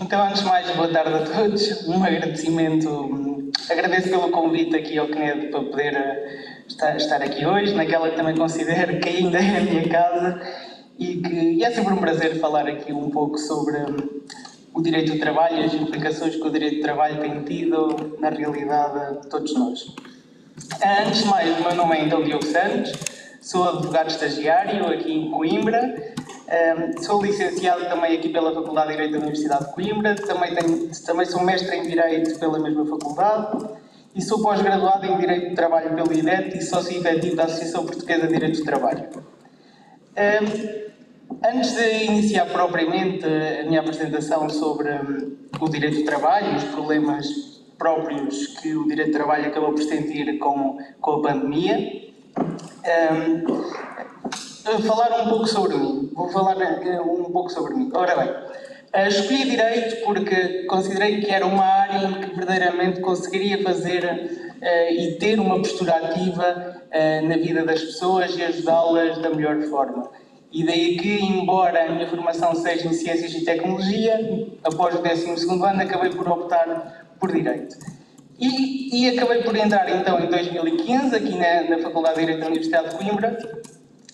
Então, antes de mais, boa tarde a todos. Um agradecimento, agradeço pelo convite aqui ao CNED para poder eh, estar, aqui hoje, naquela que também considero que ainda é a minha casa e que e é sempre um prazer falar aqui um pouco sobre hum, o direito do trabalho e as implicações que o direito do trabalho tem tido na realidade de todos nós. Antes de mais, o meu nome é então Diogo Santos, sou advogado estagiário aqui em Coimbra, um, sou licenciado também aqui pela Faculdade de Direito da Universidade de Coimbra, também, tenho, também sou mestre em Direito pela mesma faculdade e sou pós-graduado em Direito do Trabalho pelo IDET e sócio efetivo da Associação Portuguesa de Direito do Trabalho. Um, antes de iniciar propriamente a minha apresentação sobre um, o direito do trabalho e os problemas próprios que o direito do trabalho acabou por sentir com, com a pandemia, falar um pouco sobre mim. Vou falar eh, um pouco sobre mim. Ora bem, Uh, escolhi direito porque considerei que era uma área em que verdadeiramente conseguiria fazer uh, e ter uma postura ativa na vida das pessoas e ajudá-las da melhor forma. E daí que, embora a minha formação seja em Ciências e Tecnologia, após o 12 ano acabei por optar por Direito. E, e, acabei por entrar então em 2015 aqui na, na Faculdade de Direito da Universidade de Coimbra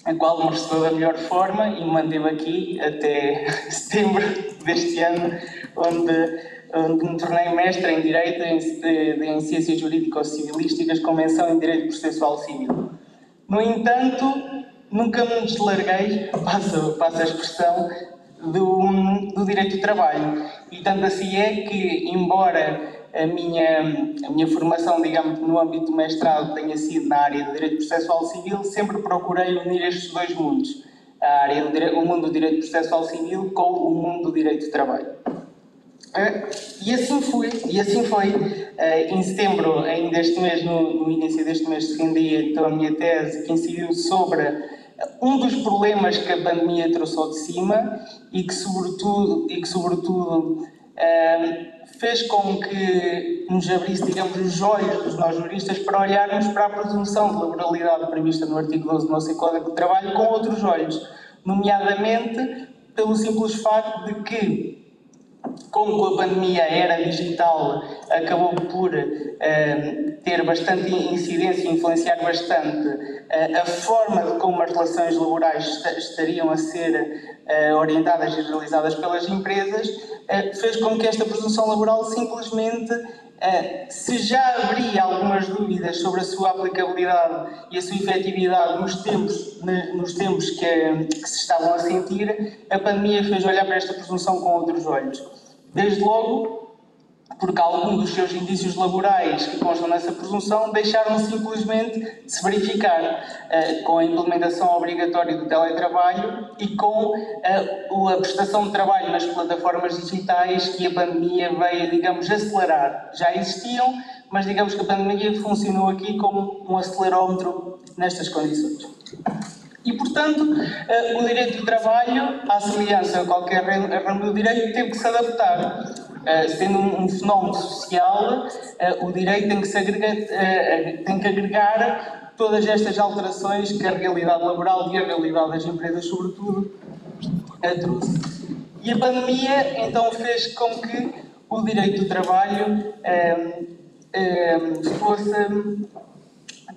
a qual me recebeu da melhor forma e me manteve aqui até setembro deste ano, onde, onde me tornei mestre em Direito em, de, em Ciências Jurídico-Civilísticas com menção em Direito Processual Civil. No entanto, nunca me deslarguei, passo, passo a expressão, do, do direito do trabalho. E tanto assim é que, embora a minha, a minha formação, digamos, no âmbito do mestrado tenha sido na área do direito processual civil, sempre procurei unir estes dois mundos, a área do o mundo do direito processual civil com o mundo do direito de trabalho. Eh, e assim foi, e assim foi. Eh, em setembro, ainda este mês, no, no início deste mês, defendi então a minha tese que incidiu sobre um dos problemas que a pandemia trouxe de cima e que sobretudo, e que, sobretudo fez com que nos abrisse, digamos, os olhos dos nós juristas para olharmos para a presunção de laboralidade prevista no artigo 12 do nosso Código de Trabalho com outros olhos, nomeadamente pelo simples facto de que como com a pandemia a era digital acabou por uh, ter bastante incidência e influenciar bastante uh, a forma de como as relações laborais estariam a ser uh, orientadas e realizadas pelas empresas, fez com que esta presunção laboral simplesmente se já havia algumas dúvidas sobre a sua aplicabilidade e a sua efetividade nos tempos, nos tempos que, que se estavam a sentir, a pandemia fez olhar para esta presunção com outros olhos. Desde logo, porque alguns dos seus indícios laborais que constam nessa presunção deixaram simplesmente de se verificar uh, com a implementação obrigatória do teletrabalho e com uh, a prestação de trabalho nas plataformas digitais que a pandemia veio, digamos, acelerar. Já existiam, mas digamos que a pandemia funcionou aqui como um acelerómetro nestas condições. E, portanto, uh, o direito do trabalho, à semelhança de qualquer ramo do direito, teve que se adaptar. Uh, sendo um, fenómeno social, uh, o direito tem que, se agregar, tem que agregar todas estas alterações que a realidade laboral e a realidade das empresas, sobretudo, trouxe. E a pandemia, então, fez com que o direito do trabalho fosse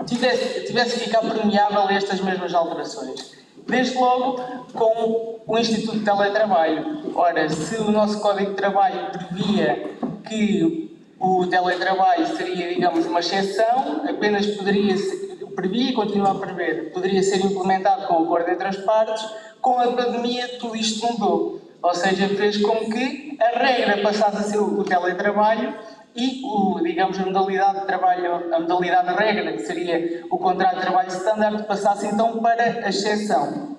tivesse, tivesse que ficar permeável a estas mesmas alterações. Desde logo com o Instituto de Teletrabalho. Ora, se o nosso Código de Trabalho previa que o teletrabalho seria, digamos, uma exceção, apenas poderia ser, previa e continua a prever, poderia ser implementado com acordo entre as partes, com a pandemia tudo isto mudou. Ou seja, fez com que a regra passasse a ser o teletrabalho e o, digamos, a modalidade de trabalho, a modalidade de regra, que seria o contrato de trabalho standard, passasse então para a exceção.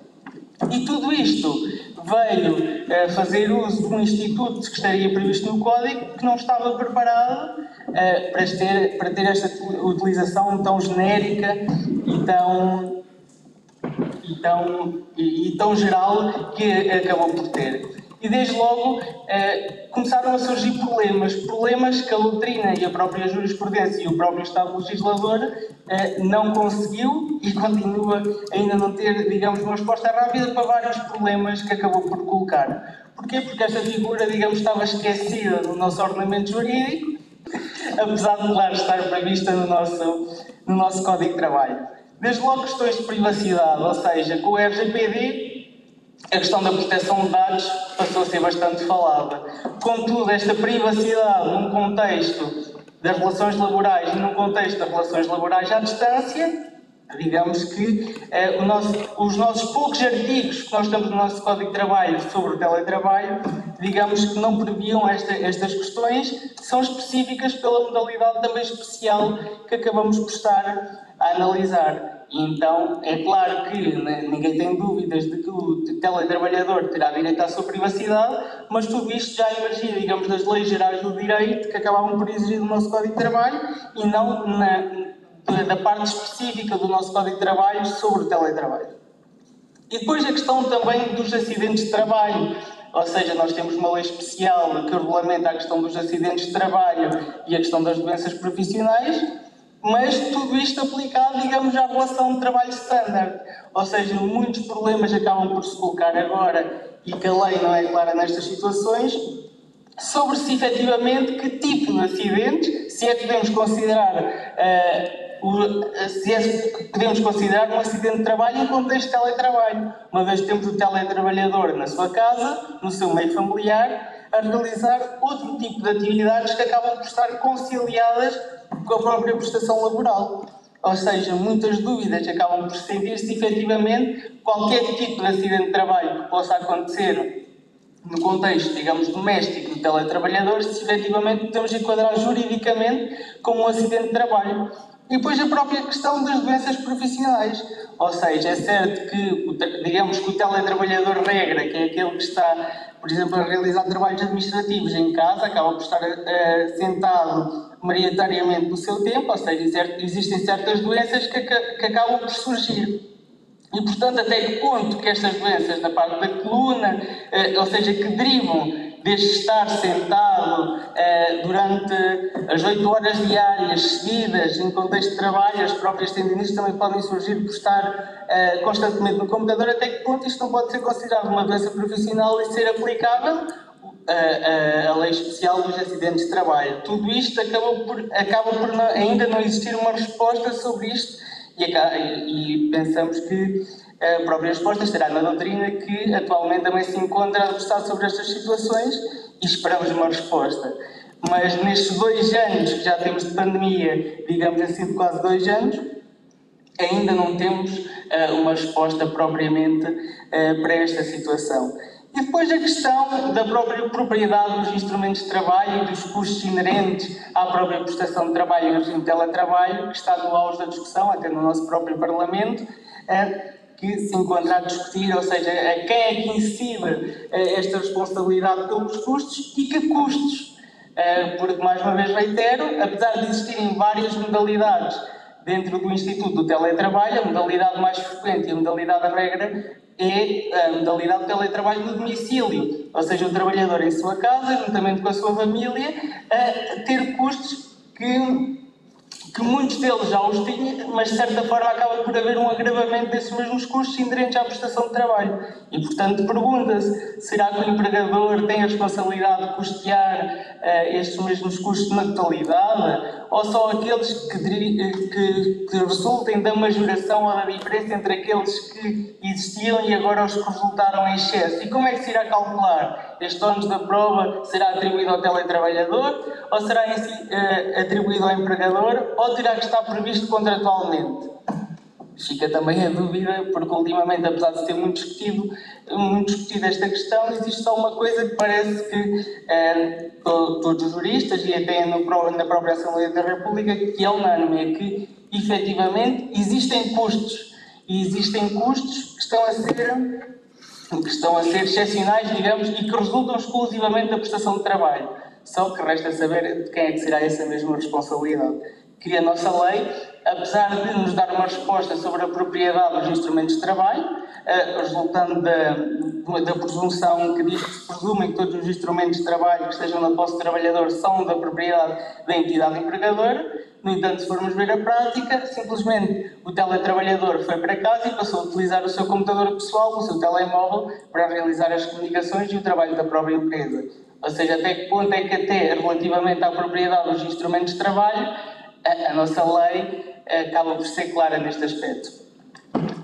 E tudo isto veio uh, fazer uso de um instituto que estaria previsto no código que não estava preparado uh, para, ter, para ter esta utilização tão genérica e tão, e tão, e, e tão geral que acabou por ter e desde logo eh, começaram a surgir problemas, problemas que a doutrina e a própria jurisprudência e o próprio Estado legislador eh, não conseguiu e continua ainda não ter, digamos, uma resposta rápida para vários problemas que acabou por colocar. Porquê? Porque esta figura, digamos, estava esquecida no nosso ordenamento jurídico, apesar de lá estar prevista no nosso, no nosso Código de Trabalho. Desde logo questões de privacidade, ou seja, com o RGPD a questão da proteção de dados passou a ser bastante falada. Contudo, esta privacidade num contexto das relações laborais e num contexto das relações laborais à distância, digamos que eh, nosso, os nossos poucos artigos que nós temos no nosso Código de Trabalho sobre o teletrabalho, digamos que não previam esta, estas questões, que são específicas pela modalidade também especial que acabamos por estar a analisar. Então, é claro que ninguém tem dúvidas de que o teletrabalhador terá direito à sua privacidade, mas tudo isto já emergia, digamos, das leis gerais do direito que acabavam por exigir do nosso Código de Trabalho e não na, da parte específica do nosso Código de Trabalho sobre o teletrabalho. E depois a questão também dos acidentes de trabalho. Ou seja, nós temos uma lei especial que regulamenta a questão dos acidentes de trabalho e a questão das doenças profissionais, mas tudo isto aplicado, digamos, à relação de trabalho standard. Ou seja, muitos problemas acabam por se colocar agora e que a lei não é clara nestas situações sobre se efetivamente que tipo de acidentes, se é que podemos considerar uh, se é que podemos considerar um acidente de trabalho em contexto de teletrabalho, uma vez que temos o teletrabalhador na sua casa, no seu meio familiar, a realizar outro tipo de atividades que acabam por estar conciliadas com a própria prestação laboral. Ou seja, muitas dúvidas acabam por sentir se efetivamente qualquer tipo de acidente de trabalho que possa acontecer no contexto, digamos, doméstico do teletrabalhador, se efetivamente podemos enquadrar juridicamente como um acidente de trabalho. E depois a própria questão das doenças profissionais. Ou seja, é certo que, digamos, que o teletrabalhador regra, que é aquele que está por exemplo, a realizar trabalhos administrativos em casa, acaba por estar uh, sentado maioritariamente no seu tempo, ou seja, existem certas doenças que, que acabam por surgir. E, portanto, até que ponto que estas doenças na parte da coluna, uh, ou seja, que derivam desde estar sentado eh, durante as 8 horas diárias seguidas em contexto de trabalho, as próprias tendinites também podem surgir por estar eh, constantemente no computador, até que ponto isto não pode ser considerado uma doença profissional e ser aplicável a, a, a, lei especial dos acidentes de trabalho. Tudo isto acaba por, acaba por não, ainda não existir uma resposta sobre isto e, e pensamos que a própria resposta estará na doutrina que atualmente também se encontra a debruçar sobre estas situações e esperamos uma resposta. Mas nestes dois anos que já temos de pandemia, digamos assim, de quase dois anos, ainda não temos uh, uma resposta propriamente uh, para esta situação. E depois a questão da própria propriedade dos instrumentos de trabalho e dos custos inerentes à própria prestação de trabalho em regime de teletrabalho, que está no auge da discussão, até no nosso próprio Parlamento. Uh, que se encontra a discutir, ou seja, a quem é que incide eh, esta responsabilidade pelos custos e que custos. Eh, porque, mais uma vez reitero, apesar de existirem várias modalidades dentro do Instituto do Teletrabalho, a modalidade mais frequente e a modalidade regra é a modalidade de teletrabalho no domicílio, ou seja, o trabalhador em sua casa, juntamente com a sua família, a ter custos que que muitos deles já os tinham, mas de certa forma acaba por haver um agravamento desses mesmos custos inerentes à prestação de trabalho. E, portanto, pergunta-se: será que o empregador tem a responsabilidade de custear uh, estes mesmos custos na totalidade? Ou só aqueles que, que, que resultem da majoração ou da diferença entre aqueles que existiam e agora os que resultaram em excesso? E como é que se irá calcular? Este ônus da prova será atribuído ao teletrabalhador ou será si, uh, atribuído ao empregador? ou terá que estar previsto contratualmente? Fica também a dúvida, porque ultimamente, apesar de ter muito discutido, muito discutido esta questão, existe só uma coisa que parece que eh, todos os juristas e até no, na própria Assembleia da República, que é unânime, é que efetivamente existem custos e existem custos que estão a ser que estão a ser excepcionais, digamos, e que resultam exclusivamente da prestação de trabalho. Só que resta saber de quem é que será essa mesma responsabilidade que a nossa lei apesar de nos dar uma resposta sobre a propriedade dos instrumentos de trabalho, resultando da, da presunção que diz que se presumem que todos os instrumentos de trabalho que estejam na posse do trabalhador são da propriedade da entidade empregadora. No entanto, se formos ver a prática, simplesmente o teletrabalhador foi para casa e passou a utilizar o seu computador pessoal, o seu telemóvel, para realizar as comunicações e o trabalho da própria empresa. Ou seja, até que ponto é que até relativamente à propriedade dos instrumentos de trabalho, a, a nossa lei acaba por ser clara neste aspecto.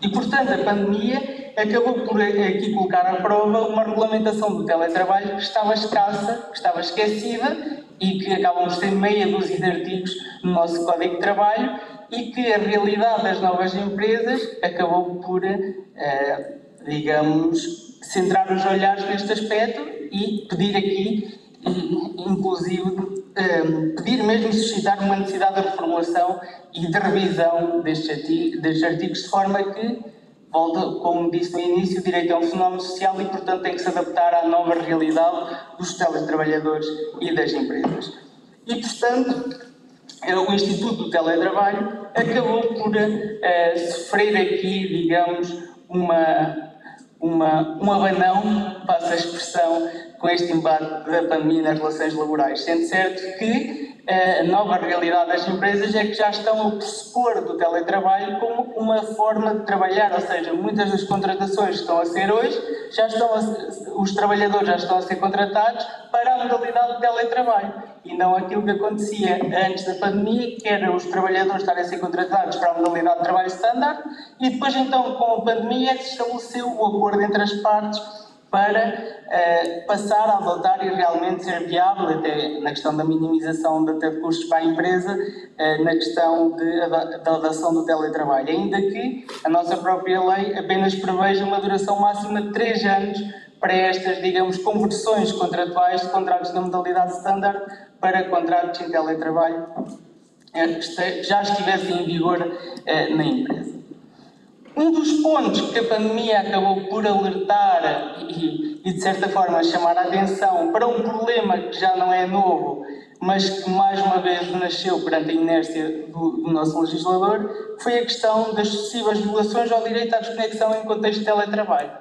E, portanto, a pandemia acabou por aqui colocar à prova uma regulamentação do teletrabalho que estava escassa, que estava esquecida e que acabam por ter meia dúzia de artigos no nosso Código de Trabalho e que a realidade das novas empresas acabou por, eh, digamos, centrar os olhares neste aspecto e pedir aqui, inclusive, eh, pedir mesmo suscitar uma necessidade de reformulação e de revisão destes artigos, destes artigos de forma que volta, como disse no início, o direito é um fenómeno social e, portanto, tem que se adaptar à nova realidade dos teletrabalhadores e das empresas. E, portanto, eh, o Instituto do Teletrabalho acabou por uh, sofrer aqui, digamos, uma, uma, um abanão, passa a expressão, com este embate da pandemia nas relações laborais. Sendo certo que a nova realidade das empresas é que já estão a pressupor do teletrabalho como uma forma de trabalhar, ou seja, muitas das contratações que estão a ser hoje, já estão a, os trabalhadores já estão a ser contratados para a modalidade de teletrabalho e não aquilo que acontecia antes da pandemia, que era os trabalhadores estarem a ser contratados para a modalidade de trabalho standard e depois então com a pandemia é se estabeleceu o acordo entre as partes para uh, passar a adotar e realmente ser viável, até na questão da minimização de, custos para a empresa, uh, na questão de, da adoção do teletrabalho. Ainda que a nossa própria lei apenas preveja uma duração máxima de 3 anos para estas, digamos, conversões contratuais de contratos da modalidade standard para contratos em teletrabalho eh, que já estivessem em vigor na empresa. Um dos pontos que a pandemia acabou por alertar e, e, de certa forma, chamar a atenção para um problema que já não é novo, mas que mais uma vez nasceu perante a inércia do, do nosso legislador, foi a questão das sucessivas violações ao direito à desconexão em contexto de teletrabalho.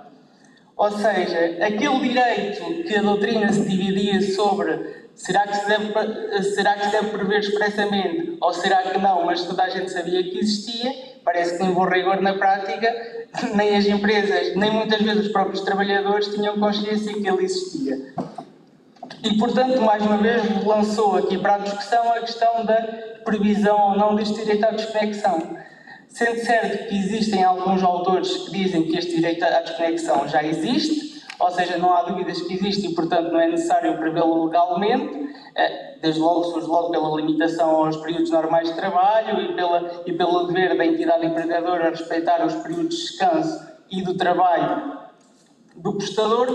Ou seja, aquele direito que a doutrina se dividia sobre será que se deve, será que se deve prever expressamente ou será que não, mas toda a gente sabia que existia, parece que tem bom rigor na prática, nem as empresas, nem muitas vezes os próprios trabalhadores tinham consciência que ele existia. E, portanto, mais uma vez, lançou aqui para a discussão a questão da previsão ou não deste direito à desconexão. Sendo certo que existem alguns autores que dizem que este direito à desconexão já existe, ou seja, não há dúvidas que existe e, portanto, não é necessário prevê-lo legalmente, é, desde logo surge logo pela limitação aos períodos normais de trabalho e, pela, e pelo dever da entidade empregadora respeitar os períodos de descanso e do trabalho do prestador,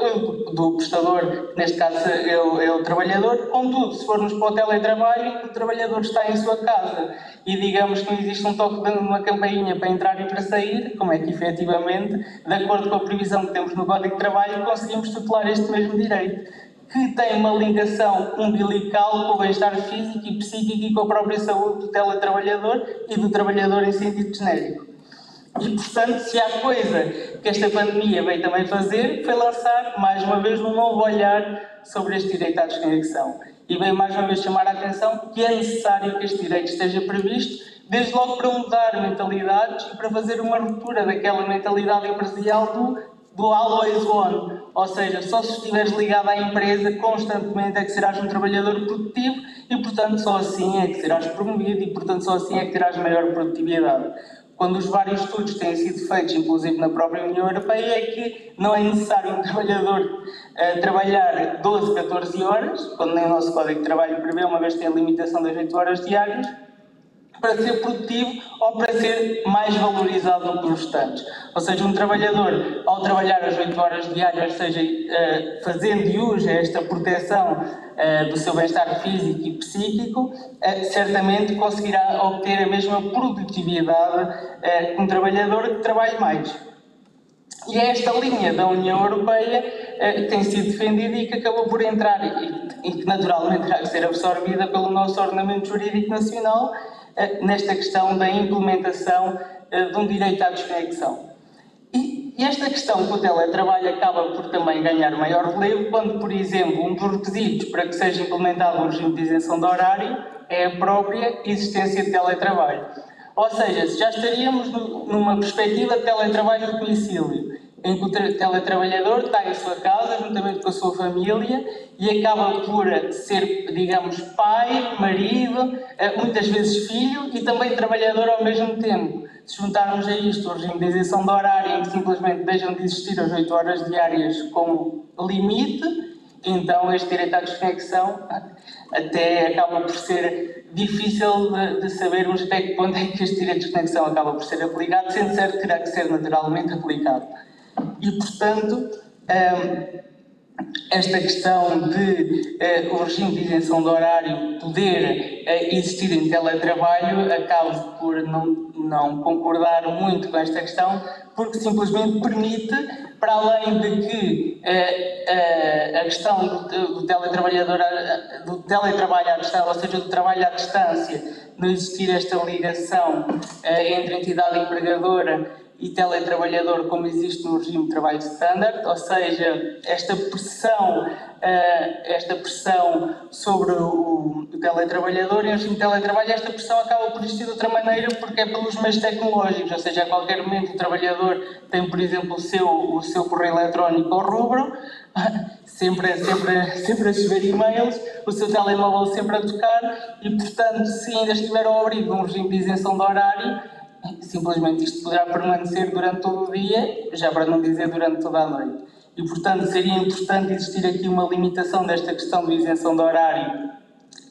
eh, do prestador, neste caso é o, é o trabalhador, contudo, se formos para o teletrabalho, o trabalhador está em sua casa e digamos que não existe um toque de uma campainha para entrar e para sair, como é que efetivamente, de acordo com a previsão que temos no Código de Trabalho, conseguimos tutelar este mesmo direito que tem uma ligação umbilical com o bem-estar físico e psíquico e com a própria saúde do teletrabalhador e do trabalhador em sentido genérico. E, portanto, se há coisa que esta pandemia veio também fazer, foi lançar, mais uma vez, um novo olhar sobre este direito à desconexão. E veio mais uma vez chamar a atenção que é necessário que este direito esteja previsto, desde logo para mudar mentalidades e para fazer uma ruptura daquela mentalidade empresarial do do always on, ou seja, só se estiveres ligado à empresa constantemente é que serás um trabalhador produtivo e, portanto, só assim é que serás promovido e, portanto, só assim é que terás maior produtividade. Quando os vários estudos têm sido feitos, inclusive na própria União Europeia, é que não é necessário um trabalhador uh, trabalhar 12, 14 horas, quando nem o nosso Código de Trabalho prevê, uma vez que tem a limitação das 8 horas diárias, para ser produtivo ou para ser mais valorizado do que os restantes. Ou seja, um trabalhador, ao trabalhar as 8 horas diárias, seja uh, fazendo uso a esta proteção uh, do seu bem-estar físico e psíquico, uh, certamente conseguirá obter a mesma produtividade que um trabalhador que trabalhe mais. E é esta linha da União Europeia que tem sido defendida e que acabou por entrar e, e que naturalmente terá que ser absorvida pelo nosso ordenamento jurídico nacional nesta questão da implementação de um direito à desconexão. E esta questão com o teletrabalho acaba por também ganhar maior relevo quando, por exemplo, um dos requisitos para que seja implementado um regime de isenção de horário é a própria existência de teletrabalho. Ou seja, já estaríamos numa perspectiva de teletrabalho de domicílio, em que o teletrabalhador está em sua casa, juntamente com a sua família, e acaba por ser, digamos, pai, marido, eh, muitas vezes filho e também trabalhador ao mesmo tempo. Se juntarmos a isto o regime de isenção de horário, em que simplesmente deixam de existir as 8 horas diárias como limite, então este direito à desconexão até acaba por ser difícil de, de, sabermos até que ponto é que este direito de desconexão acaba por ser aplicado, sendo certo que terá que ser naturalmente aplicado. E, portanto, hum, esta questão de uh, o regime de isenção de horário poder uh, existir em teletrabalho, acabo por não, não concordar muito com esta questão, porque simplesmente permite, para além de que uh, a questão do, do, teletrabalhador, do teletrabalho à distância, ou seja, do trabalho à distância, não existir esta ligação entre a entidade empregadora e teletrabalhador como existe no regime de trabalho standard, ou seja, esta pressão, uh, esta pressão sobre o, teletrabalhador e o regime de teletrabalho, esta pressão acaba por existir de outra maneira porque é pelos meios tecnológicos, ou seja, a qualquer momento o trabalhador tem, por exemplo, o seu, o seu correio eletrónico ou rubro, sempre, sempre, sempre a chover e-mails, o seu telemóvel sempre a tocar e, portanto, se ainda estiver ao abrigo de um regime de isenção de horário, simplesmente isto poderá permanecer durante todo o dia, já para não dizer durante toda a noite. E, portanto, seria importante existir aqui uma limitação desta questão de isenção de horário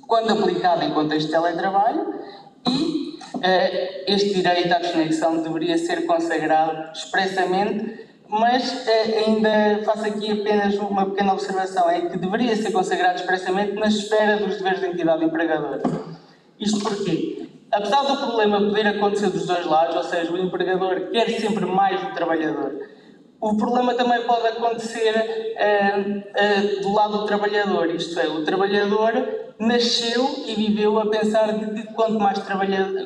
quando aplicada em contexto de teletrabalho e eh, este direito à desconexão deveria ser consagrado expressamente, mas eh, ainda faço aqui apenas uma pequena observação, é que deveria ser consagrado expressamente na esfera dos deveres da entidade empregadora. Isto porquê? Apesar do problema poder acontecer dos dois lados, ou seja, o empregador quer sempre mais do trabalhador, o problema também pode acontecer uh, uh, do lado do trabalhador, isto é, o trabalhador nasceu e viveu a pensar de que quanto mais,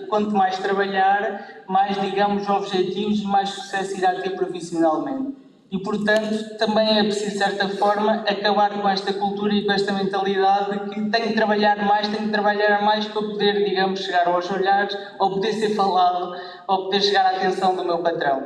quanto mais trabalhar, mais, digamos, objetivos e mais sucesso irá ter profissionalmente. E, portanto, também é preciso, de certa forma, acabar com esta cultura e com esta mentalidade de que tenho que trabalhar mais, tenho que trabalhar mais para poder, digamos, chegar aos olhares, ou poder ser falado, ou poder chegar à atenção do meu patrão.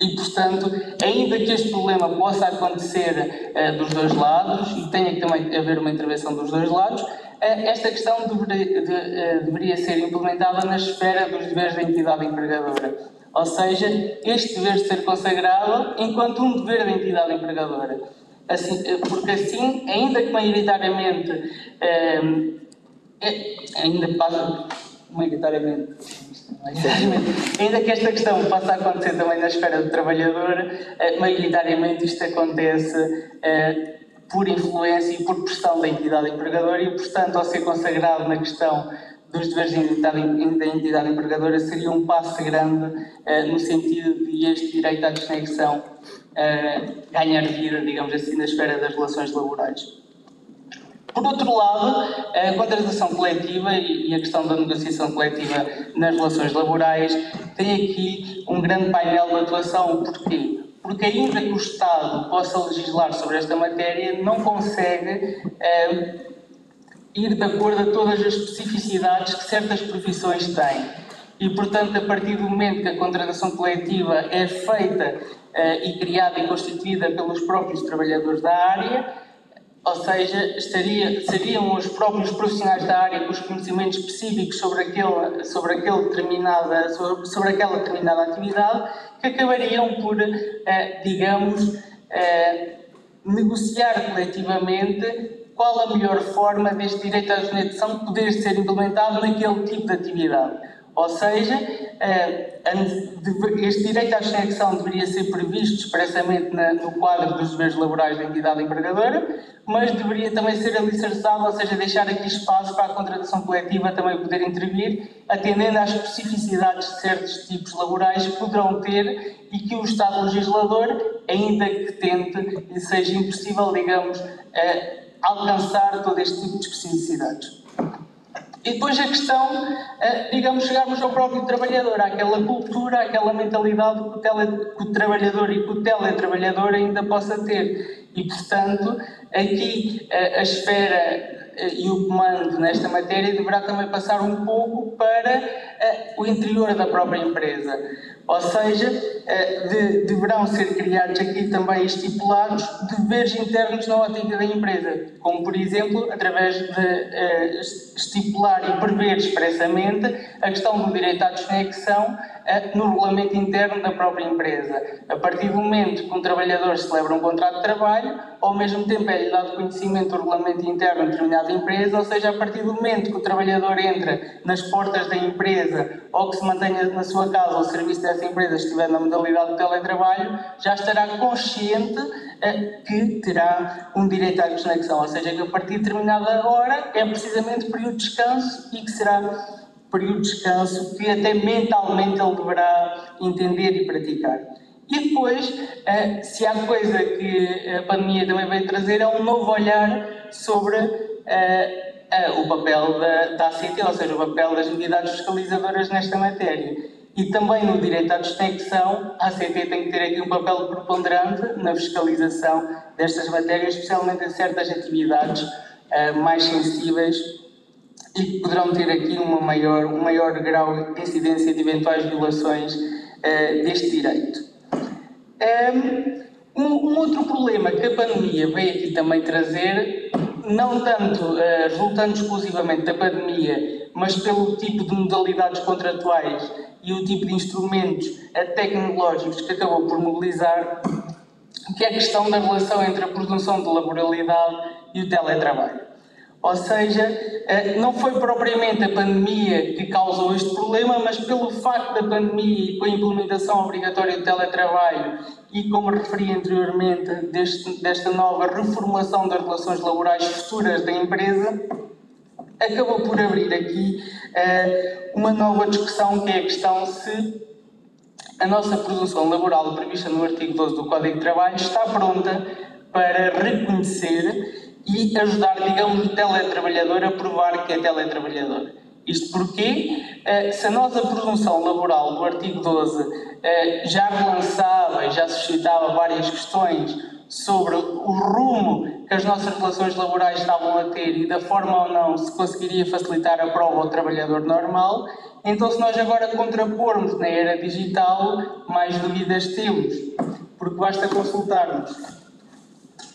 E, portanto, ainda que este problema possa acontecer uh, dos dois lados, e tenha que também haver uma intervenção dos dois lados, uh, esta questão deveria, de, uh, deveria ser implementada na esfera dos deveres da entidade empregadora ou seja, este dever ser consagrado enquanto um dever da entidade empregadora. Assim, eh, porque assim, ainda que maioritariamente, eh, é, ainda passa, maioritariamente, ainda que esta questão passe a acontecer também na esfera do trabalhador, eh, maioritariamente isto acontece eh, por influência e por pressão da entidade empregadora e, portanto, ao ser consagrado na questão dos deveres da entidade, da entidade empregadora seria um passo grande uh, no sentido de este direito à desconexão uh, ganhar vida, digamos assim, na esfera das relações laborais. Por outro lado, a contratação coletiva e a questão da negociação coletiva nas relações laborais tem aqui um grande painel de atuação. Porquê? Porque ainda que o Estado possa legislar sobre esta matéria, não consegue uh, ir de acordo a todas as especificidades que certas profissões têm. E, portanto, a partir do momento que a contratação coletiva é feita uh, e criada e constituída pelos próprios trabalhadores da área, ou seja, estaria, seriam os próprios profissionais da área com os conhecimentos específicos sobre, aquele, sobre, aquele determinada, sobre, sobre aquela determinada atividade que acabariam por, uh, digamos, uh, negociar coletivamente qual a melhor forma deste direito à desoneração poder ser implementado naquele tipo de atividade. Ou seja, eh, este direito à desconexão deveria ser previsto expressamente no quadro dos deveres laborais da entidade empregadora, mas deveria também ser alicerçado, ou seja, deixar aqui espaço para a contratação coletiva também poder intervir, atendendo às especificidades de certos tipos laborais que poderão ter e que o Estado legislador, ainda que tente e seja impossível, digamos, alcançar todo este tipo de especificidades. E depois a questão, eh, digamos, chegarmos ao próprio trabalhador, àquela cultura, àquela mentalidade que o, tele, que o trabalhador e que o teletrabalhador ainda possa ter. E, portanto, aqui a, a esfera e o comando nesta matéria deverá também passar um pouco para uh, o interior da própria empresa. Ou seja, uh, de, deverão ser criados aqui também estipulados deveres internos na ótica da empresa, como por exemplo, através de uh, estipular e prever expressamente a questão do direito à desconexão no regulamento interno da própria empresa. A partir do momento que um trabalhador celebra um contrato de trabalho, ao mesmo tempo é-lhe dado conhecimento do regulamento interno de determinada empresa, ou seja, a partir do momento que o trabalhador entra nas portas da empresa ou que se mantenha na sua casa ou serviço dessa empresa estiver na modalidade de teletrabalho, já estará consciente eh, que terá um direito à desconexão, ou seja, que a partir de determinada hora é precisamente período de descanso e que será período de descanso que até mentalmente ele deverá entender e praticar. E depois, eh, se há coisa que a pandemia também veio trazer, é um novo olhar sobre eh, eh, o papel da, da ACT, ou seja, o papel das entidades fiscalizadoras nesta matéria. E também no direito à desconexão, a ACT tem que ter aqui um papel preponderante na fiscalização destas matérias, especialmente em certas atividades mais sensíveis e poderão ter aqui uma maior, um maior grau de incidência de eventuais violações uh, deste direito. Um, um, outro problema que a pandemia veio aqui também trazer, não tanto uh, resultando exclusivamente da pandemia, mas pelo tipo de modalidades contratuais e o tipo de instrumentos uh, tecnológicos que acabou por mobilizar, que é a questão da relação entre a produção de laboralidade e o teletrabalho. Ou seja, eh, não foi propriamente a pandemia que causou este problema, mas pelo facto da pandemia e com a implementação obrigatória do teletrabalho e, como referi anteriormente, deste, desta nova reformulação das relações laborais futuras da empresa, acabou por abrir aqui uh, uma nova discussão que é a questão se a nossa produção laboral prevista no artigo 12 do Código de Trabalho está pronta para reconhecer e ajudar, digamos, o teletrabalhador a provar que é teletrabalhador. Isto porque, eh, se a nossa presunção laboral do artigo 12 eh, já relançava e já suscitava várias questões sobre o rumo que as nossas relações laborais estavam a ter e da forma ou não se conseguiria facilitar a prova ao trabalhador normal, então se nós agora contrapormos na era digital, mais dúvidas temos, porque basta consultarmos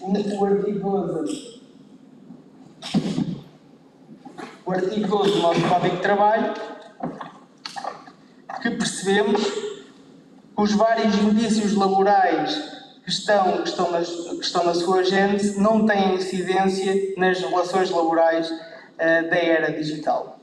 o artigo 12 o artigo 12 do nosso Código de Trabalho, que percebemos que os vários indícios laborais que estão, que estão, nas, que estão na sua gênese não têm incidência nas relações laborais uh, da era digital.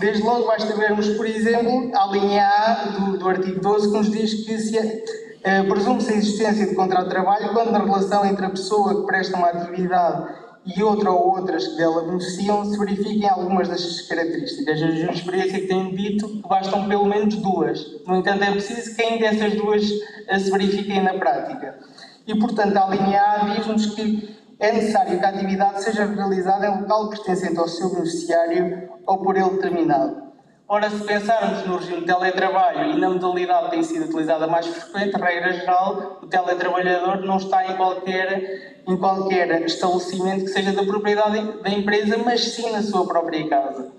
Desde logo basta vermos, por exemplo, a linha A do, do artigo 12 que nos diz que se, uh, presume-se a existência de contrato de trabalho quando na relação entre a pessoa que presta uma atividade e outra ou outras que dela beneficiam se verifiquem algumas destas características. A jurisprudência tem dito que bastam pelo menos duas. No entanto, é preciso que ainda essas duas eh, se verifiquem na prática. E, portanto, a linha A diz-nos que é necessário que a atividade seja realizada em local pertencente ao seu beneficiário ou por ele determinado. Ora, se pensarmos no regime de teletrabalho e na modalidade que tem sido utilizada mais frequente, regra geral, o teletrabalhador não está em qualquer, em qualquer estabelecimento que seja da propriedade da empresa, mas sim na sua própria casa.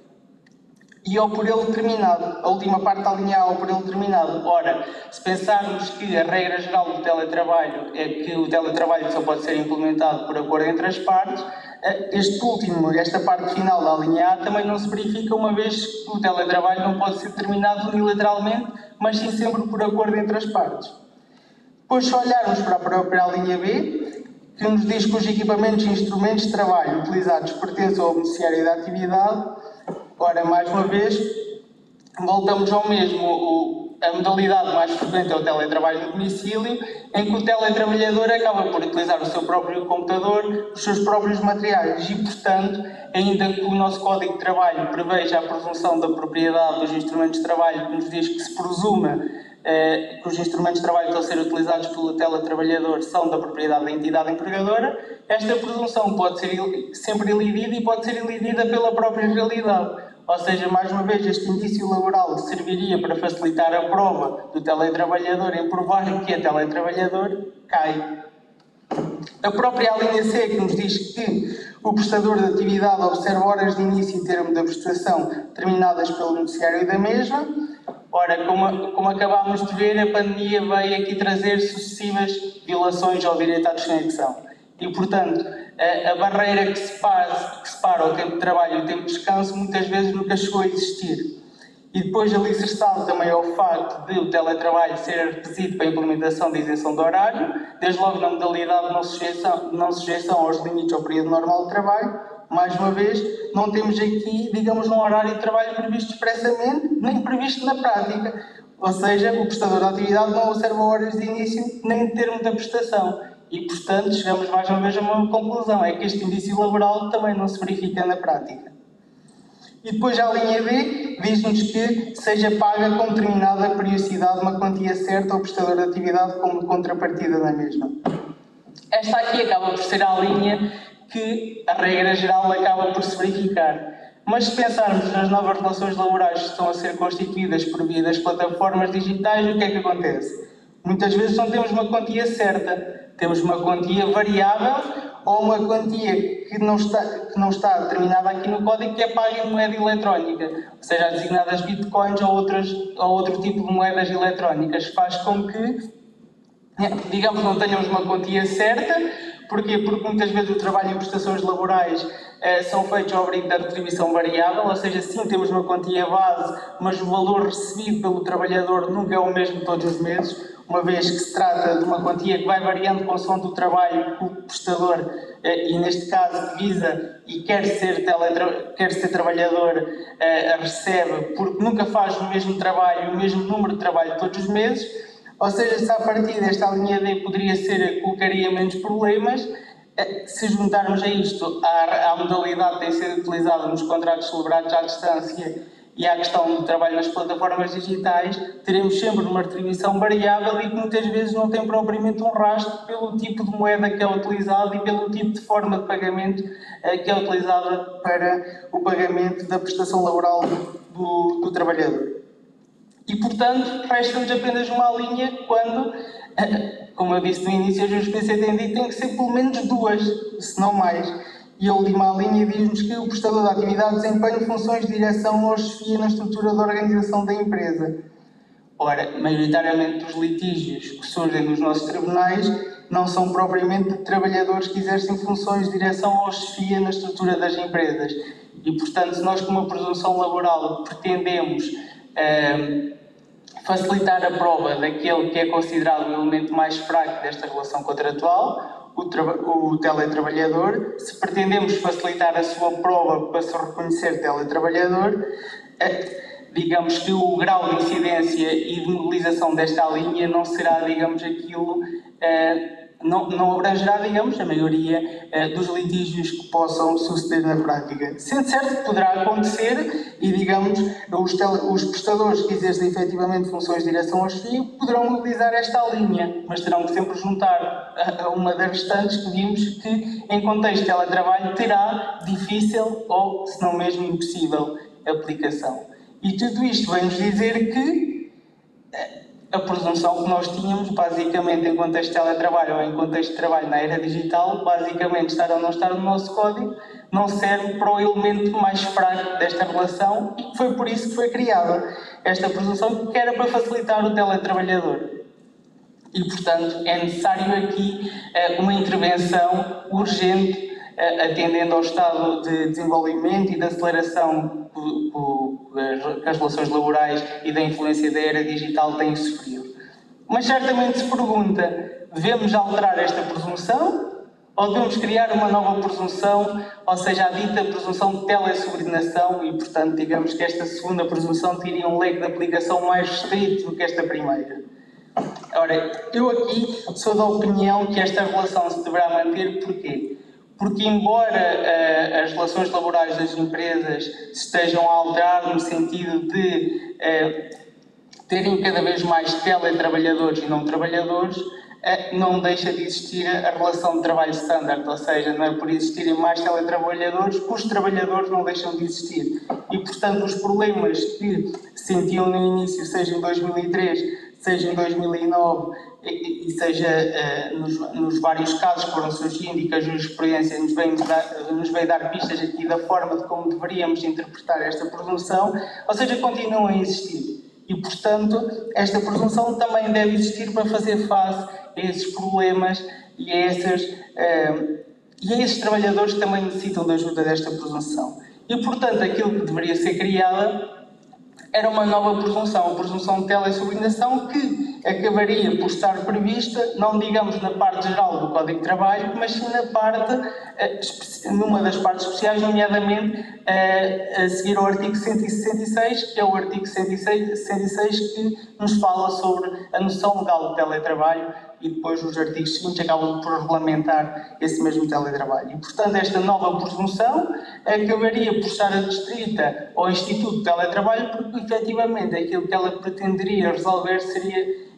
E ou por ele determinado, a última parte da linha ou por ele determinado. Ora, se pensarmos que a regra geral do teletrabalho é que o teletrabalho só pode ser implementado por acordo entre as partes, este último, esta parte final da linha A também não se verifica uma vez que o teletrabalho não pode ser determinado unilateralmente, mas sim sempre por acordo entre as partes. Depois, se olharmos para a própria linha B, que nos diz que os equipamentos e instrumentos de trabalho utilizados pertencem ao beneficiário da atividade, ora, mais uma vez, voltamos ao mesmo. O, a modalidade mais frequente é o teletrabalho no domicílio, em que o teletrabalhador acaba por utilizar o seu próprio computador, os seus próprios materiais e, portanto, ainda que o nosso Código de Trabalho preveja a presunção da propriedade dos instrumentos de trabalho, que nos diz que se presuma eh, que os instrumentos de trabalho que estão a ser utilizados pelo teletrabalhador são da propriedade da entidade empregadora, esta presunção pode ser sempre elidida e pode ser elidida pela própria realidade. Ou seja, mais uma vez, este indício laboral serviria para facilitar a prova do teletrabalhador em provar que é teletrabalhador, cai. A própria linha C que nos diz que o prestador de atividade observa horas de início e termo da prestação determinadas pelo beneficiário da mesma. Ora, como, como acabámos de ver, a pandemia veio aqui trazer sucessivas violações ao direito à desconexão. E, portanto, a, a barreira que separa, que separa o tempo de trabalho e o tempo de descanso muitas vezes nunca chegou a existir. E depois alicerçado também ao facto de o teletrabalho ser requisito para a implementação da isenção de horário, desde logo na modalidade de não sujeição, não sujeição aos limites ao período normal de trabalho, mais uma vez, não temos aqui, digamos, um horário de trabalho previsto expressamente, nem previsto na prática. Ou seja, o prestador da atividade não observa horas de início nem de termo da prestação. E, portanto, chegamos mais uma vez a uma conclusão: é que este indício laboral também não se verifica na prática. E depois a linha B diz-nos que seja paga com determinada periodicidade uma quantia certa ao prestador de atividade como contrapartida da mesma. Esta aqui acaba por ser a linha que a regra geral acaba por se verificar. Mas se pensarmos nas novas relações laborais que estão a ser constituídas por via das plataformas digitais, o que é que acontece? Muitas vezes não temos uma quantia certa, temos uma quantia variável ou uma quantia que não está, que não está determinada aqui no código que é paga em moeda eletrónica, ou seja, as designadas bitcoins ou, outras, ou outro tipo de moedas eletrónicas, faz com que, digamos, não tenhamos uma quantia certa. Porquê? Porque muitas vezes o trabalho e prestações laborais eh, são feitos ao abrigo da retribuição variável, ou seja, sim, temos uma quantia base, mas o valor recebido pelo trabalhador nunca é o mesmo todos os meses uma vez que se trata de uma quantia que vai variando com o do trabalho que o prestador, eh, e neste caso visa e quer ser, teletra quer ser trabalhador, eh, recebe, porque nunca faz o mesmo trabalho, o mesmo número de trabalho todos os meses, ou seja, se a partir desta linha D poderia ser, colocaria menos problemas, eh, se juntarmos a isto à modalidade que tem sido utilizada nos contratos celebrados à distância e à questão do trabalho nas plataformas digitais, teremos sempre uma retribuição variável e que muitas vezes não tem propriamente um rastro pelo tipo de moeda que é utilizado e pelo tipo de forma de pagamento eh, que é utilizada para o pagamento da prestação laboral do, do trabalhador. E, portanto, resta-nos apenas uma linha quando, eh, como eu disse no início, a jurisprudência tem dito tem que ser pelo menos duas, se não mais e a última linha diz-nos que o prestador da atividade desempenha funções de direção ou chefia na estrutura da organização da empresa. Ora, maioritariamente os litígios que surgem nos nossos tribunais não são propriamente de trabalhadores que exercem funções de direção ou chefia na estrutura das empresas. E, portanto, se nós, com uma presunção laboral, pretendemos eh, facilitar a prova daquele que é considerado o elemento mais fraco desta relação contratual, o, o teletrabalhador, se pretendemos facilitar a sua prova para se reconhecer teletrabalhador, eh, digamos que o grau de incidência e de mobilização desta linha não será, digamos, aquilo eh, não, não abrangerá, digamos, a maioria eh, dos litígios que possam suceder na prática. Sendo certo que poderá acontecer e, digamos, os, os prestadores que exercem efetivamente funções de direção aos FIO poderão utilizar esta linha, mas terão que sempre juntar a, a uma das restantes que vimos que, em contexto de teletrabalho, terá difícil ou, se não mesmo, impossível aplicação. E tudo isto vem-nos dizer que eh, a presunção que nós tínhamos, basicamente, em contexto de teletrabalho ou em contexto de trabalho na era digital, basicamente, estar ou não estar no nosso código, não serve para o elemento mais fraco desta relação e foi por isso que foi criada esta presunção, que era para facilitar o teletrabalhador. E, portanto, é necessário aqui eh, uma intervenção urgente atendendo ao estado de desenvolvimento e de aceleração que as relações laborais e da influência da era digital têm sofrido. Mas certamente se pergunta, devemos alterar esta presunção ou devemos criar uma nova presunção, ou seja, a dita presunção de telesubordinação e, portanto, digamos que esta segunda presunção teria um leque de aplicação mais restrito do que esta primeira. Ora, eu aqui sou da opinião que esta relação se deverá manter, porquê? Porque, embora uh, as relações laborais das empresas estejam a alterar no sentido de uh, terem cada vez mais teletrabalhadores e não trabalhadores, uh, não deixa de existir a relação de trabalho standard, ou seja, não é por existirem mais teletrabalhadores os trabalhadores não deixam de existir. E, portanto, os problemas que sentiam no início, seja em 2003, seja em 2009 e, e seja uh, nos, nos, vários casos que foram surgindo e que a jurisprudência nos veio, dar, nos veio dar pistas aqui da forma de como deveríamos interpretar esta presunção, ou seja, continuam a existir. E, portanto, esta presunção também deve existir para fazer face a esses problemas e a esses, uh, e a esses trabalhadores que também necessitam da ajuda desta presunção. E, portanto, aquilo que deveria ser criada era uma nova presunção, a presunção de telesubordinação que acabaria por estar prevista, não digamos na parte geral do Código de Trabalho, mas sim na parte, eh, numa das partes especiais, nomeadamente eh, a seguir ao artigo 166, que é o artigo 166, 166 que nos fala sobre a noção legal de teletrabalho e depois os artigos seguintes acabam por regulamentar esse mesmo teletrabalho. E, portanto, esta nova presunção acabaria por estar adstrita ao Instituto de Teletrabalho, porque efetivamente aquilo que ela pretenderia resolver seria,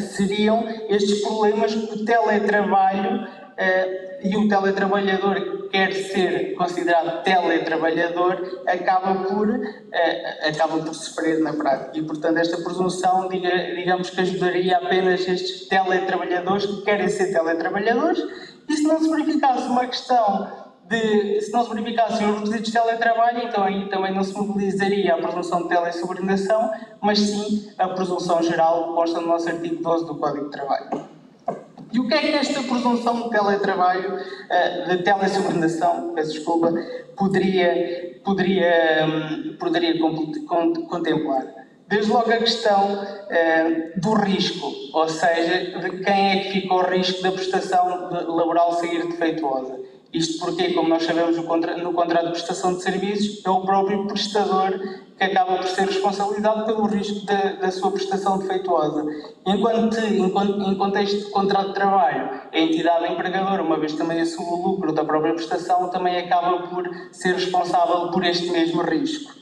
seriam estes problemas que o teletrabalho eh, e o teletrabalhador que quer ser considerado teletrabalhador acaba por, eh, acaba por sofrer na prática. E, portanto, esta presunção, diga, digamos que ajudaria apenas estes teletrabalhadores que querem ser teletrabalhadores e se não se verificasse uma questão de, se não se verificassem os requisitos de teletrabalho, então aí também não se mobilizaria a presunção de telesubordinação, mas sim a presunção geral consta no nosso artigo 12 do Código de Trabalho. E o que é que esta presunção de teletrabalho, eh, de telesubordinação, peço desculpa, poderia, poderia, hum, poderia contemplar? Desde logo a questão uh, do risco, ou seja, de quem é que fica o risco da prestação laboral sair defeituosa. Isto porque, como nós sabemos no contrato de prestação de serviços, é o próprio prestador que acaba por ser responsabilizado pelo risco da, da sua prestação defeituosa. Enquanto, enquanto, em contexto de contrato de trabalho, a entidade empregadora, uma vez também assume o lucro da própria prestação, também acaba por ser responsável por este mesmo risco.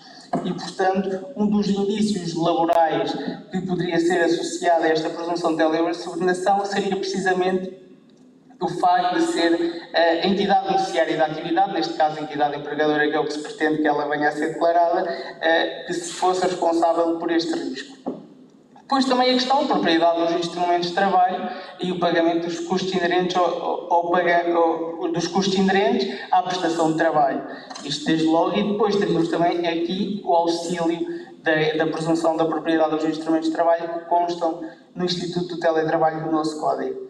E, portanto, um dos indícios laborais que poderia ser associado a esta presunção de telesubordinação seria precisamente do facto de ser a entidade beneficiária da atividade, neste caso entidade empregadora, que é o que se pretende que ela venha a ser declarada, eh, que se fosse responsável por este risco. Depois também a questão da propriedade dos instrumentos de trabalho e o pagamento dos custos inerentes ao, ao, ao, dos custos inerentes à prestação de trabalho. Isto desde logo e depois teríamos também aqui o auxílio da, da presunção da propriedade dos instrumentos de trabalho que constam no Instituto do Teletrabalho do nosso Código.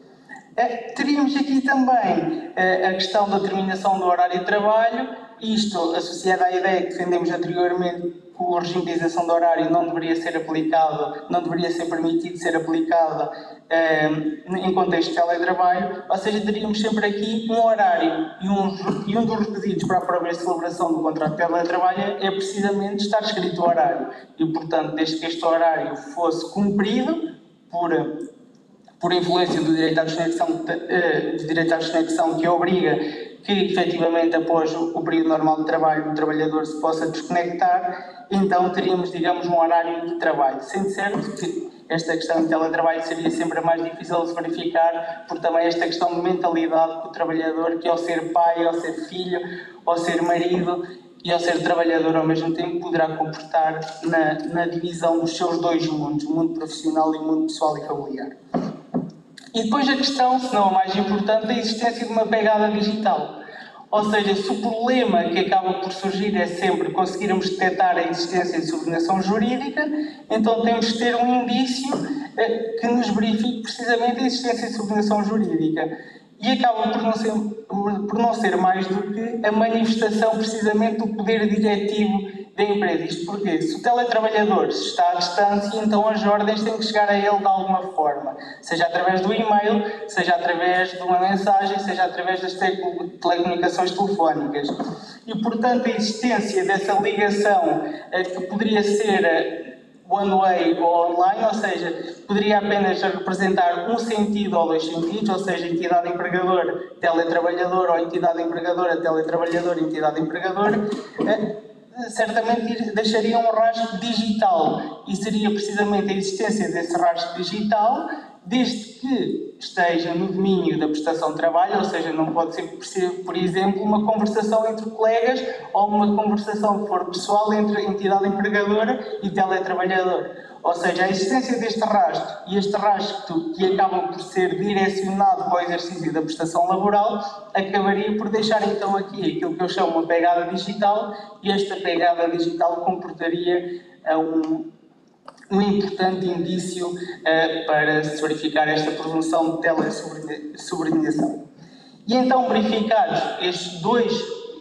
É, teríamos aqui também é, a questão da determinação do horário de trabalho, isto associado à ideia que defendemos anteriormente que o regime de isenção do horário não deveria ser aplicado, não deveria ser permitido ser aplicado é, em contexto de teletrabalho, ou seja, teríamos sempre aqui um horário e um, e um dos requisitos para a própria celebração do contrato de teletrabalho é precisamente estar escrito o horário. E, portanto, desde que este horário fosse cumprido por por influência do direito à desconexão, eh, do direito à desconexão que obriga que efetivamente após o período normal de trabalho o trabalhador se possa desconectar, então teríamos, digamos, um horário de trabalho. Sendo certo que esta questão de teletrabalho seria sempre a mais difícil de se verificar, por também esta questão de mentalidade que o trabalhador, que ao ser pai, ao ser filho, ao ser marido e ao ser trabalhador ao mesmo tempo, poderá comportar na, na divisão dos seus dois mundos, o mundo profissional e o mundo pessoal e familiar. E depois a questão, se não a mais importante, da existência de uma pegada digital. Ou seja, se o problema que acaba por surgir é sempre conseguirmos detectar a existência de subordinação jurídica, então temos de ter um indício eh, que nos verifique precisamente a existência de subordinação jurídica. E acaba por não, ser, por não ser mais do que a manifestação precisamente do poder diretivo da empresa. Isto porque, se o teletrabalhador está à distância, então as ordens têm que chegar a ele de alguma forma, seja através do e-mail, seja através de uma mensagem, seja através das telecomunicações telefónicas. E, portanto, a existência dessa ligação eh, que poderia ser eh, one way ou online, ou seja, poderia apenas representar um sentido ou dois sentidos, ou seja, entidade empregador, teletrabalhador, ou entidade empregadora, teletrabalhador, entidade empregador, eh, certamente deixaria um rastro digital. E seria precisamente a existência desse rastro digital desde que esteja no domínio da prestação de trabalho, ou seja, não pode ser, por exemplo, uma conversação entre colegas ou uma conversação de foro pessoal entre entidade empregadora e teletrabalhador. Ou seja, a existência deste rastro e este rastro que acaba por ser direcionado para o exercício da prestação laboral acabaria por deixar então aqui aquilo que eu chamo uma pegada digital e esta pegada digital comportaria um, um importante indício uh, para se verificar esta presunção de telesubordinação. E então, verificados estes dois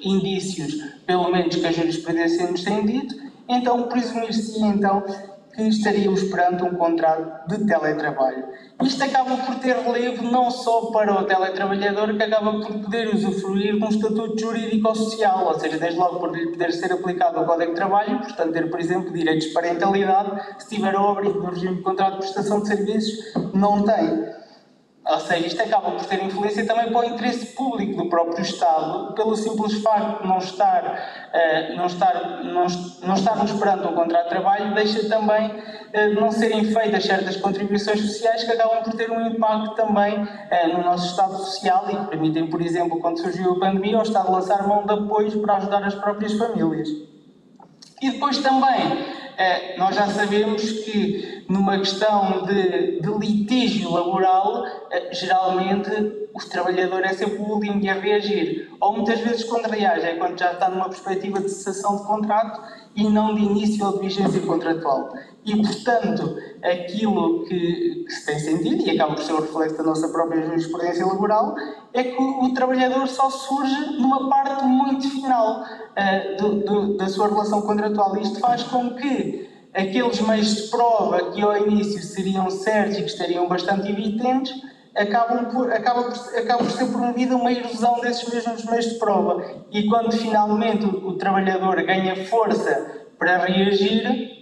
indícios, pelo menos que a jurisprudência nos tem dito, então presumir-se então que estaríamos perante um contrato de teletrabalho. Isto acaba por ter relevo não só para o teletrabalhador, que acaba por poder usufruir de um estatuto jurídico-social, ou seja, desde logo por lhe poder ser aplicado o Código de Trabalho, portanto ter, por exemplo, direitos de parentalidade, se tiver o abrigo do regime de contrato de prestação de serviços, não tem. Ou seja, isto acaba por ter influência também para o interesse público do próprio Estado, pelo simples facto de não, estar, uh, não, estar, não, não estarmos perante um contrato de trabalho, deixa também uh, de não serem feitas certas contribuições sociais que acabam por ter um impacto também uh, no nosso Estado social e que permitem, por exemplo, quando surgiu a pandemia, o Estado lançar mão de apoios para ajudar as próprias famílias. E depois também é, nós já sabemos que numa questão de, de litígio laboral, é, geralmente o trabalhador é sempre o último a reagir. Ou muitas vezes quando reage é quando já está numa perspectiva de cessação de contrato e não de início ou de vigência contratual. E, portanto, aquilo que, que, se tem sentido, e acaba por ser o reflexo da nossa própria jurisprudência laboral, é que o, o trabalhador só surge numa parte muito final uh, do, do, da sua relação contratual. Isto faz com que aqueles meios de prova que ao início seriam certos e que estariam bastante evidentes, acabam por, acaba, por, acaba por ser promovida uma erosão desses mesmos meios de prova. E quando finalmente o, o trabalhador ganha força para reagir,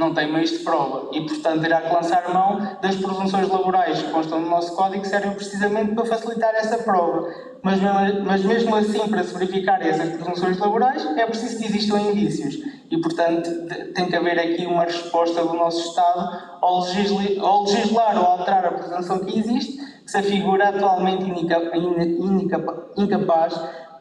não tem meios de prova e, portanto, terá que lançar mão das presunções laborais que constam no nosso código que servem precisamente para facilitar essa prova. Mas mas mesmo assim, para se verificar essas presunções laborais, é preciso que existam indícios e, portanto, tem que haver aqui uma resposta do nosso Estado ao, ao legislar ou alterar a presunção que existe, que se afigura atualmente incapaz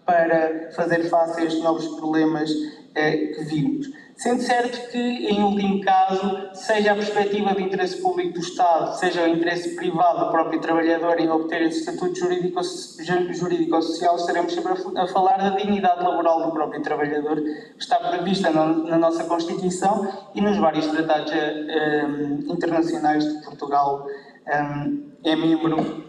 para fazer face a estes novos problemas eh, que vimos. Sendo certo que, em último caso, seja a perspectiva de interesse público do Estado, seja o interesse privado do próprio trabalhador em obter esse estatuto jurídico-social, estaremos sempre a falar da dignidade laboral do próprio trabalhador, que está prevista na nossa Constituição e nos vários tratados um, eh, internacionais de Portugal um, é membro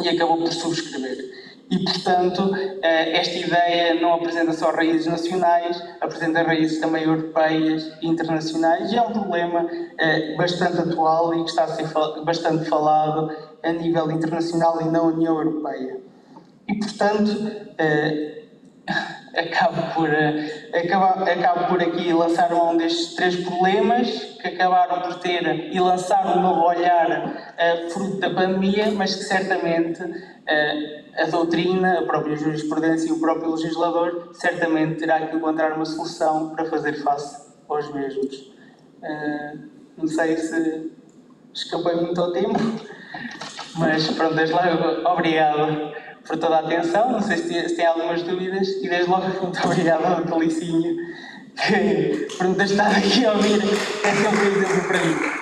e acabou por subscrever. E, portanto, eh, esta ideia não apresenta só raízes nacionais, apresenta raízes também europeias e internacionais, e é um problema eh, bastante atual e que está a ser bastante falado a nível internacional e na União Europeia. E, portanto, eh, acabo por, acabo, acabo por aqui lançar mão destes três problemas que acabaram por ter e lançar um novo olhar fruto da pandemia, mas que certamente a doutrina, a própria jurisprudência e o próprio legislador certamente terá que encontrar uma solução para fazer face aos mesmos. Uh, não sei se escapei muito ao tempo, mas pronto, desde logo, obrigado por toda a atenção. Não sei se tem algumas dúvidas e desde logo muito obrigado ao Tolicinho por me ter estado aqui a ouvir. É sempre um exemplo para mim.